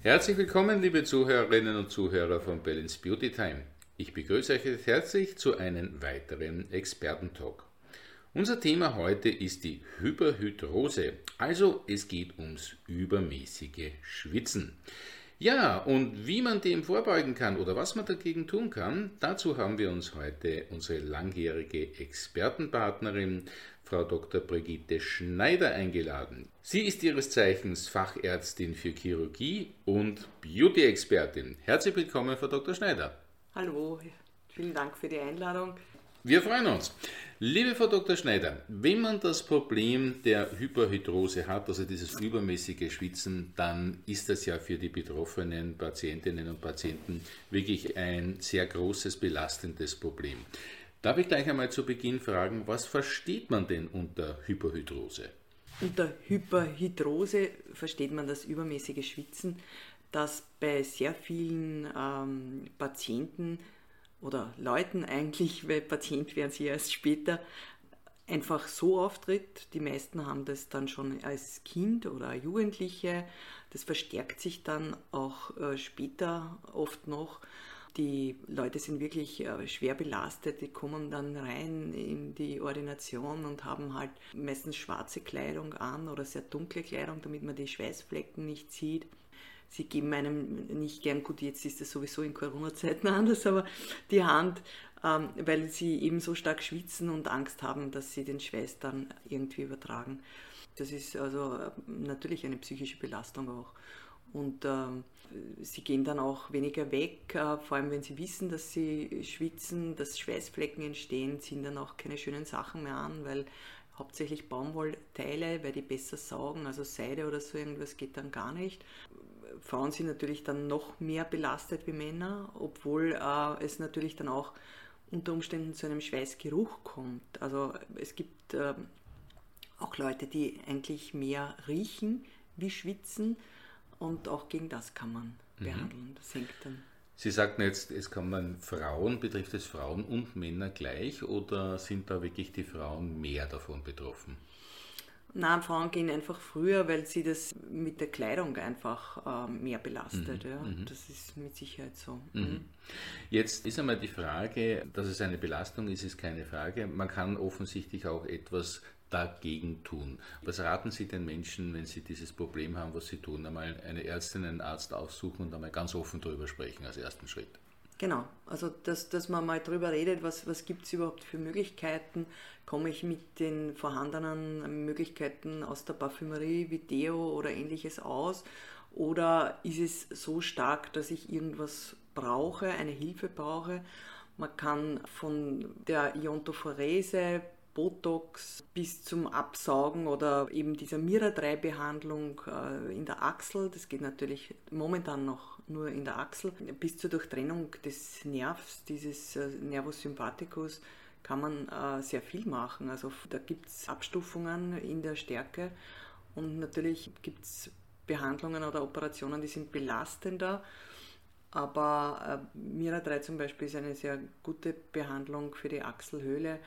Herzlich willkommen, liebe Zuhörerinnen und Zuhörer von Balance Beauty Time. Ich begrüße euch herzlich zu einem weiteren Expertentalk. Unser Thema heute ist die Hyperhydrose, also es geht ums übermäßige Schwitzen. Ja, und wie man dem vorbeugen kann oder was man dagegen tun kann, dazu haben wir uns heute unsere langjährige Expertenpartnerin, Frau Dr. Brigitte Schneider, eingeladen. Sie ist ihres Zeichens Fachärztin für Chirurgie und Beauty-Expertin. Herzlich willkommen, Frau Dr. Schneider. Hallo, vielen Dank für die Einladung. Wir freuen uns. Liebe Frau Dr. Schneider, wenn man das Problem der Hyperhydrose hat, also dieses übermäßige Schwitzen, dann ist das ja für die betroffenen Patientinnen und Patienten wirklich ein sehr großes, belastendes Problem. Darf ich gleich einmal zu Beginn fragen, was versteht man denn unter Hyperhydrose? Unter Hyperhydrose versteht man das übermäßige Schwitzen, das bei sehr vielen ähm, Patienten oder Leuten eigentlich, weil Patient werden sie erst später, einfach so auftritt. Die meisten haben das dann schon als Kind oder Jugendliche. Das verstärkt sich dann auch äh, später oft noch. Die Leute sind wirklich äh, schwer belastet, die kommen dann rein in die Ordination und haben halt meistens schwarze Kleidung an oder sehr dunkle Kleidung, damit man die Schweißflecken nicht sieht. Sie geben einem nicht gern, gut, jetzt ist das sowieso in Corona-Zeiten anders, aber die Hand, ähm, weil sie eben so stark schwitzen und Angst haben, dass sie den Schweiß dann irgendwie übertragen. Das ist also äh, natürlich eine psychische Belastung auch. Und ähm, sie gehen dann auch weniger weg, äh, vor allem wenn sie wissen, dass sie schwitzen, dass Schweißflecken entstehen, ziehen dann auch keine schönen Sachen mehr an, weil hauptsächlich Baumwollteile, weil die besser saugen, also Seide oder so irgendwas geht dann gar nicht. Frauen sind natürlich dann noch mehr belastet wie Männer, obwohl äh, es natürlich dann auch unter Umständen zu einem Schweißgeruch kommt. Also es gibt äh, auch Leute, die eigentlich mehr riechen wie schwitzen und auch gegen das kann man mhm. behandeln. Das hängt dann. Sie sagten jetzt, es kann man Frauen, betrifft es Frauen und Männer gleich oder sind da wirklich die Frauen mehr davon betroffen? Nein, Frauen gehen einfach früher, weil sie das mit der Kleidung einfach äh, mehr belastet. Mhm. Ja. Mhm. Das ist mit Sicherheit so. Mhm. mhm. Jetzt ist einmal die Frage, dass es eine Belastung ist, ist keine Frage. Man kann offensichtlich auch etwas dagegen tun. Was raten Sie den Menschen, wenn sie dieses Problem haben, was sie tun? Einmal eine Ärztin, einen Arzt aufsuchen und einmal ganz offen darüber sprechen als ersten Schritt. Genau, also dass, dass man mal darüber redet, was, was gibt es überhaupt für Möglichkeiten, komme ich mit den vorhandenen Möglichkeiten aus der Parfümerie wie oder ähnliches aus? Oder ist es so stark, dass ich irgendwas brauche, eine Hilfe brauche. Man kann von der Iontophorese Botox bis zum Absaugen oder eben dieser Mira-3-Behandlung äh, in der Achsel, das geht natürlich momentan noch nur in der Achsel, bis zur Durchtrennung des Nervs, dieses äh, Nervus sympathicus, kann man äh, sehr viel machen. Also da gibt es Abstufungen in der Stärke und natürlich gibt es Behandlungen oder Operationen, die sind belastender. Aber Mira 3 zum Beispiel ist eine sehr gute Behandlung für die Achselhöhle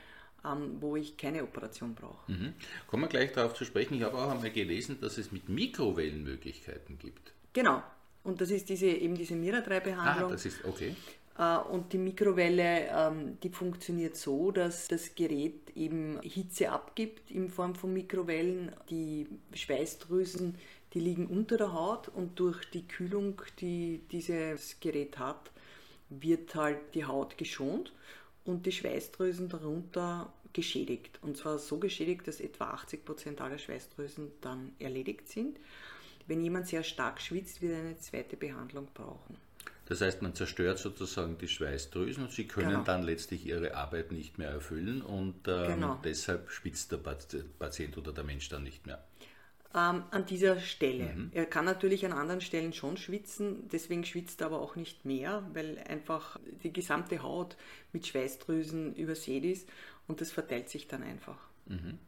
wo ich keine Operation brauche. Mhm. Kommen wir gleich darauf zu sprechen. Ich habe auch einmal gelesen, dass es mit Mikrowellen Möglichkeiten gibt. Genau. Und das ist diese, eben diese Mira-3-Behandlung. Ah, das ist okay. Äh, und die Mikrowelle, ähm, die funktioniert so, dass das Gerät eben Hitze abgibt in Form von Mikrowellen. Die Schweißdrüsen, die liegen unter der Haut und durch die Kühlung, die dieses Gerät hat, wird halt die Haut geschont und die Schweißdrüsen darunter geschädigt. Und zwar so geschädigt, dass etwa 80 Prozent aller Schweißdrüsen dann erledigt sind. Wenn jemand sehr stark schwitzt, wird er eine zweite Behandlung brauchen. Das heißt, man zerstört sozusagen die Schweißdrüsen und sie können genau. dann letztlich ihre Arbeit nicht mehr erfüllen und ähm, genau. deshalb schwitzt der Patient oder der Mensch dann nicht mehr ähm, an dieser Stelle. Mhm. Er kann natürlich an anderen Stellen schon schwitzen, deswegen schwitzt er aber auch nicht mehr, weil einfach die gesamte Haut mit Schweißdrüsen übersät ist und das verteilt sich dann einfach. Mhm.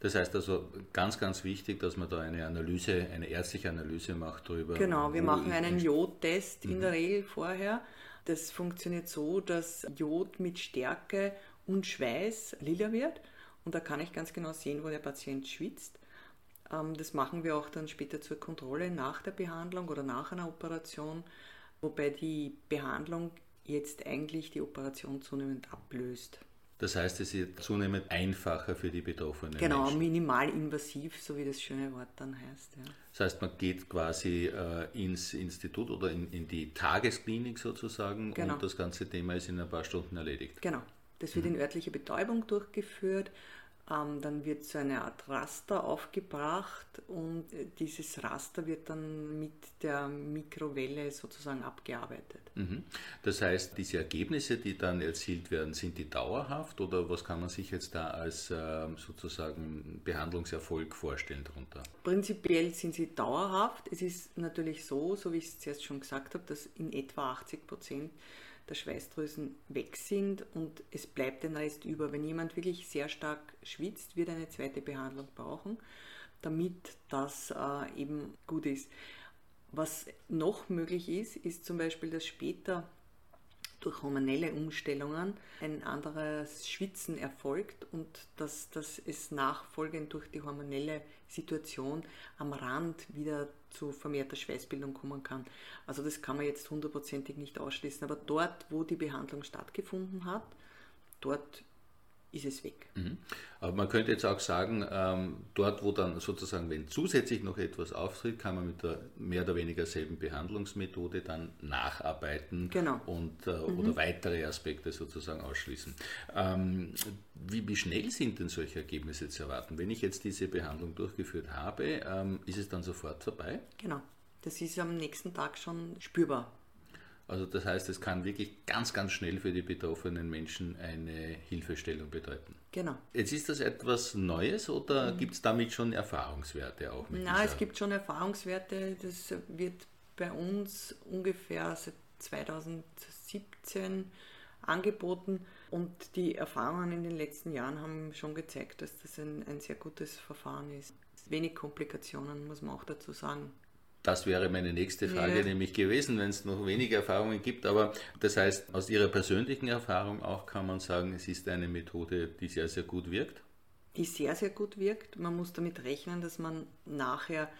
Das heißt also ganz, ganz wichtig, dass man da eine Analyse, eine ärztliche Analyse macht darüber. Genau, wir machen einen Jodtest mhm. in der Regel vorher. Das funktioniert so, dass Jod mit Stärke und Schweiß lila wird. Und da kann ich ganz genau sehen, wo der Patient schwitzt. Ähm, das machen wir auch dann später zur Kontrolle nach der Behandlung oder nach einer Operation, wobei die Behandlung jetzt eigentlich die Operation zunehmend ablöst. Das heißt, es ist zunehmend einfacher für die Betroffenen. Genau, Menschen. minimalinvasiv, so wie das schöne Wort dann heißt. Ja. Das heißt, man geht quasi äh, ins Institut oder in, in, die Tagesklinik sozusagen genau. und das ganze Thema ist in ein paar Stunden erledigt. Genau. Das wird mhm. in örtlicher Betäubung durchgeführt dann wird so eine Art Raster aufgebracht und äh, dieses Raster wird dann mit der Mikrowelle sozusagen abgearbeitet. Mhm. Das heißt, diese Ergebnisse, die dann erzielt werden, sind die dauerhaft oder was kann man sich jetzt da als ähm, sozusagen Behandlungserfolg vorstellen darunter? Prinzipiell sind sie dauerhaft. Es ist natürlich so, so wie ich es zuerst schon gesagt habe, dass in etwa 80 Prozent der Schweißdrüsen weg sind und es bleibt ein Rest über. Wenn jemand wirklich sehr stark schwitzt, wird eine zweite Behandlung brauchen, damit das äh, eben gut ist. Was noch möglich ist, ist zum Beispiel, dass später durch hormonelle Umstellungen ein anderes Schwitzen erfolgt und dass, dass es nachfolgend durch die hormonelle Situation am Rand wieder zu vermehrter Schweißbildung kommen kann. Also das kann man jetzt hundertprozentig nicht ausschließen, aber dort, wo die Behandlung stattgefunden hat, dort ist es weg. Mhm. Aber man könnte jetzt auch sagen, ähm, dort, wo dann sozusagen, wenn zusätzlich noch etwas auftritt, kann man mit der mehr oder weniger selben Behandlungsmethode dann nacharbeiten genau. und, äh, mhm. oder weitere Aspekte sozusagen ausschließen. Ähm, wie, wie, schnell sind denn solche Ergebnisse zu erwarten? Wenn ich jetzt diese Behandlung durchgeführt habe, ähm, ist es dann sofort vorbei? Genau. Das ist am nächsten Tag schon spürbar. Also das heißt, es kann wirklich ganz, ganz schnell für die betroffenen Menschen eine Hilfestellung bedeuten. Genau. Jetzt ist das etwas Neues oder mhm. gibt es damit schon Erfahrungswerte auch? Mit Nein, es gibt schon Erfahrungswerte. Das wird bei uns ungefähr seit 2017 angeboten und die Erfahrungen in den letzten Jahren haben schon gezeigt, dass das ein, ein sehr gutes Verfahren ist. Wenig Komplikationen, muss man auch dazu sagen. Das wäre meine nächste Frage ja. nämlich gewesen, wenn es noch wenige Erfahrungen gibt. Aber das heißt, aus Ihrer persönlichen Erfahrung auch kann man sagen, es ist eine Methode, die sehr, sehr gut wirkt? Die sehr, sehr gut wirkt. Man muss damit rechnen, dass man nachher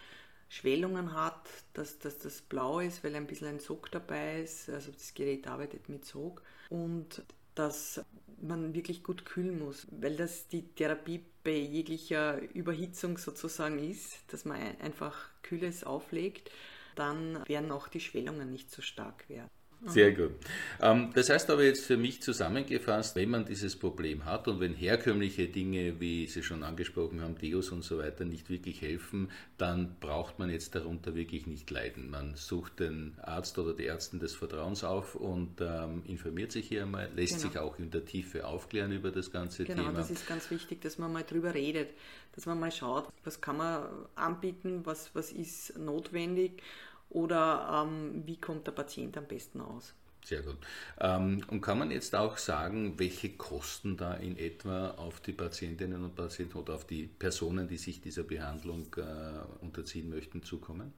Schwellungen hat, dass, dass das blau ist, weil ein bisschen ein Sog dabei ist. Also das Gerät arbeitet mit Sog. Und dass man wirklich gut kühlen muss, weil das die Therapie bei jeglicher Überhitzung sozusagen ist, dass man einfach Kühles auflegt, dann werden auch die Schwellungen nicht so stark werden. Sehr gut. Ähm, das heißt aber jetzt für mich zusammengefasst, wenn man dieses Problem hat und wenn herkömmliche Dinge, wie Sie schon angesprochen haben, Deos und so weiter, nicht wirklich helfen, dann braucht man jetzt darunter wirklich nicht leiden. Man sucht den Arzt oder die Ärztin des Vertrauens auf und ähm, informiert sich hier einmal, lässt genau. sich auch in der Tiefe aufklären über das ganze genau, Thema. Genau, das ist ganz wichtig, dass man mal drüber redet, dass man mal schaut, was kann man anbieten, was, was ist notwendig oder ähm, wie kommt der Patient am besten aus. Sehr gut. Ähm, und kann man jetzt auch sagen, welche Kosten da in etwa auf die Patientinnen und Patienten oder auf die Personen, die sich dieser Behandlung äh, unterziehen möchten, zukommen?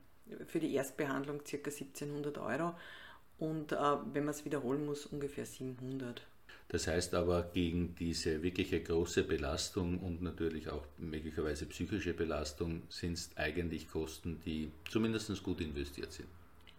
Für die Erstbehandlung ca. 1700 Euro und äh, wenn man es wiederholen muss, ungefähr 700. Das heißt aber, gegen diese wirkliche große Belastung und natürlich auch möglicherweise psychische Belastung sind es eigentlich Kosten, die zumindest gut investiert sind.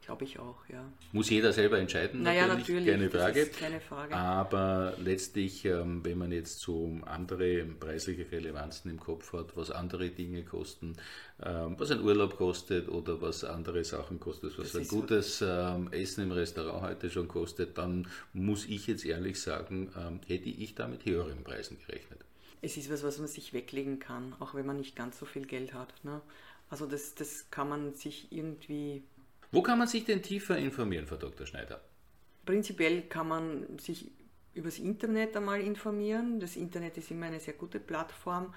Glaube ich auch, ja. Muss jeder selber entscheiden, naja, natürlich, keine Frage. keine Frage. Aber letztlich, ähm, wenn man jetzt so andere preisliche Relevanzen im Kopf hat, was andere Dinge kosten, ähm, was ein Urlaub kostet oder was andere Sachen kostet, was das ein gutes so. Ähm, Essen im Restaurant heute schon kostet, dann muss ich jetzt ehrlich sagen, hätte ich da mit höheren Preisen gerechnet. Es ist was, was man sich weglegen kann, auch wenn man nicht ganz so viel Geld hat. Ne? Also das, das kann man sich irgendwie wo kann man sich denn tiefer informieren, Frau Dr. Schneider? Prinzipiell kann man sich übers Internet einmal informieren. Das Internet ist immer eine sehr gute Plattform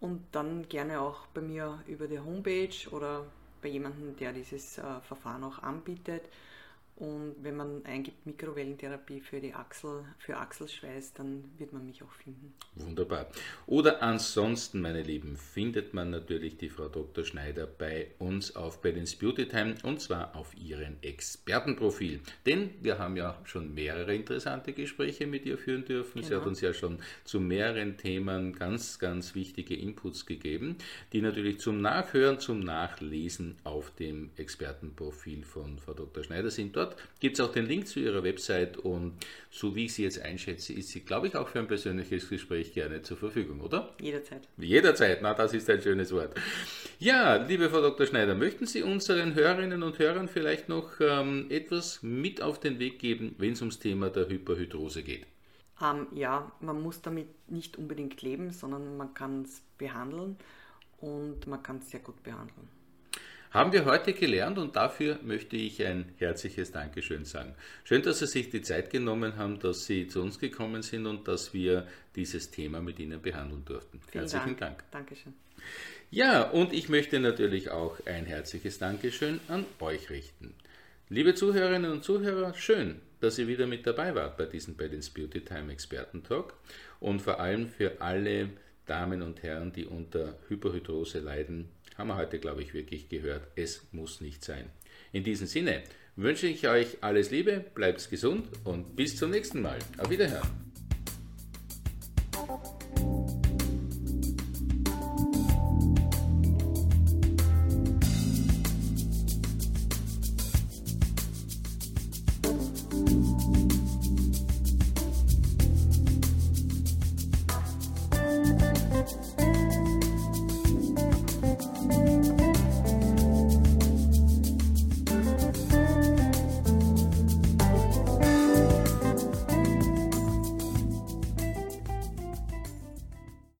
und dann gerne auch bei mir über die Homepage oder bei jemandem, der dieses äh, Verfahren auch anbietet. Und wenn man eingibt Mikrowellentherapie für die Achsel, für Achselschweiß, dann wird man mich auch finden. Wunderbar. Oder ansonsten, meine Lieben, findet man natürlich die Frau Dr. Schneider bei uns auf Balance Beauty Time und zwar auf ihren Expertenprofil. Denn wir haben ja schon mehrere interessante Gespräche mit ihr führen dürfen. Genau. Sie hat uns ja schon zu mehreren Themen ganz, ganz wichtige Inputs gegeben, die natürlich zum Nachhören, zum Nachlesen auf dem Expertenprofil von Frau Dr. Schneider sind. Dort gibt es auch den Link zu ihrer Website und so wie ich sie jetzt einschätze, ist sie, glaube ich, auch für ein persönliches Gespräch gerne zur Verfügung, oder? Jederzeit. Jederzeit, na, das ist ein schönes Wort. Ja, liebe Frau Dr. Schneider, möchten Sie unseren Hörerinnen und Hörern vielleicht noch ähm, etwas mit auf den Weg geben, wenn es ums Thema der Hyperhydrose geht? Ähm, ja, man muss damit nicht unbedingt leben, sondern man kann es behandeln und man kann es sehr gut behandeln. Haben wir heute gelernt und dafür möchte ich ein herzliches Dankeschön sagen. Schön, dass Sie sich die Zeit genommen haben, dass Sie zu uns gekommen sind und dass wir dieses Thema mit Ihnen behandeln durften. Vielen Herzlichen Dank. Dank. Dankeschön. Ja, und ich möchte natürlich auch ein herzliches Dankeschön an euch richten. Liebe Zuhörerinnen und Zuhörer, schön, dass ihr wieder mit dabei wart bei diesem Balance Beauty Time Experten Talk und vor allem für alle Damen und Herren, die unter Hyperhydrose leiden, haben wir heute, glaube ich, wirklich gehört. Es muss nicht sein. In diesem Sinne wünsche ich euch alles Liebe, bleibt gesund und bis zum nächsten Mal. Auf Wiederhören.